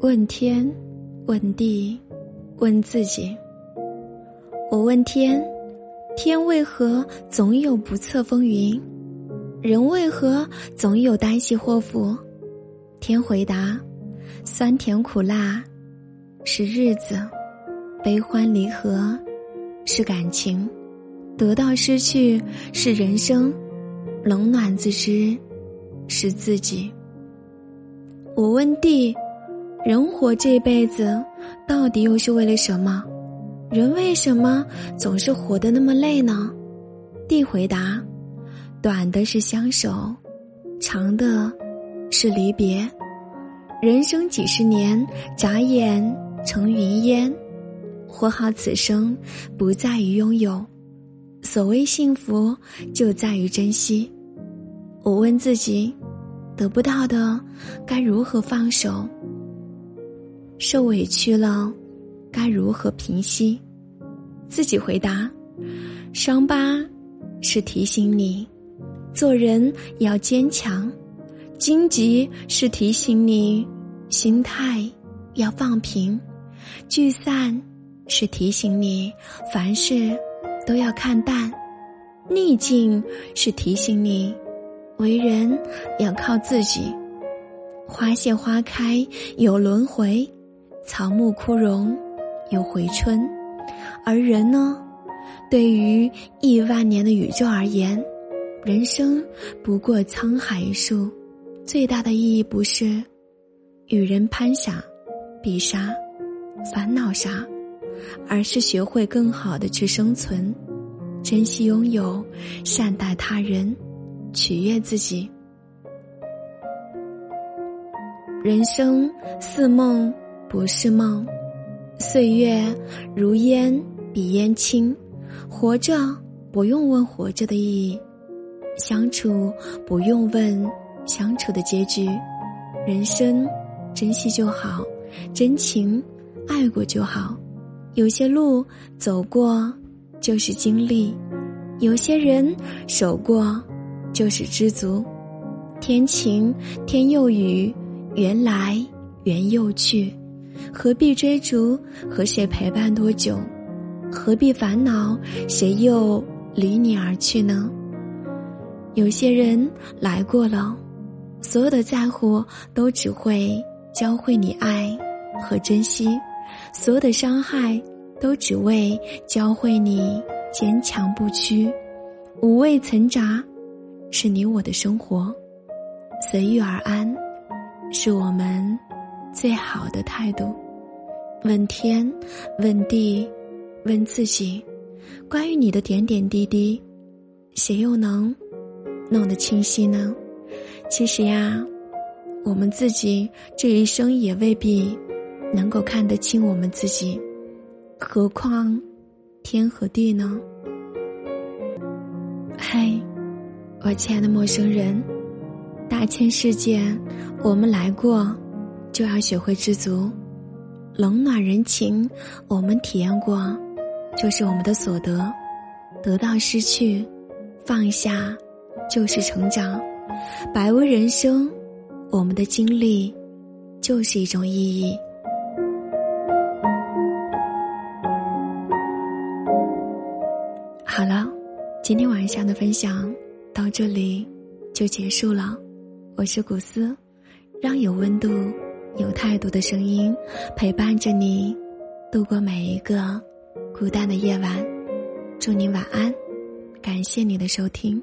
问天，问地，问自己。我问天，天为何总有不测风云？人为何总有旦夕祸福？天回答：酸甜苦辣是日子，悲欢离合是感情，得到失去是人生，冷暖自知是自己。我问地。人活这辈子，到底又是为了什么？人为什么总是活得那么累呢？地回答：短的是相守，长的是离别。人生几十年，眨眼成云烟。活好此生，不在于拥有，所谓幸福，就在于珍惜。我问自己：得不到的，该如何放手？受委屈了，该如何平息？自己回答：伤疤是提醒你，做人要坚强；荆棘是提醒你，心态要放平；聚散是提醒你，凡事都要看淡；逆境是提醒你，为人要靠自己。花谢花开，有轮回。草木枯荣，又回春，而人呢？对于亿万年的宇宙而言，人生不过沧海一粟，最大的意义不是与人攀下、比杀、烦恼啥，而是学会更好的去生存，珍惜拥有，善待他人，取悦自己。人生似梦。不是梦，岁月如烟，比烟轻。活着不用问活着的意义，相处不用问相处的结局。人生珍惜就好，真情爱过就好。有些路走过就是经历，有些人守过就是知足。天晴天又雨，缘来缘又去。何必追逐？和谁陪伴多久？何必烦恼？谁又离你而去呢？有些人来过了，所有的在乎都只会教会你爱和珍惜；所有的伤害都只为教会你坚强不屈。五味陈杂，是你我的生活；随遇而安，是我们。最好的态度，问天，问地，问自己，关于你的点点滴滴，谁又能弄得清晰呢？其实呀，我们自己这一生也未必能够看得清我们自己，何况天和地呢？嗨，我亲爱的陌生人，大千世界，我们来过。就要学会知足，冷暖人情，我们体验过，就是我们的所得。得到失去，放下，就是成长。百味人生，我们的经历，就是一种意义。好了，今天晚上的分享到这里就结束了。我是古斯，让有温度。有太多的声音，陪伴着你度过每一个孤单的夜晚。祝你晚安，感谢你的收听。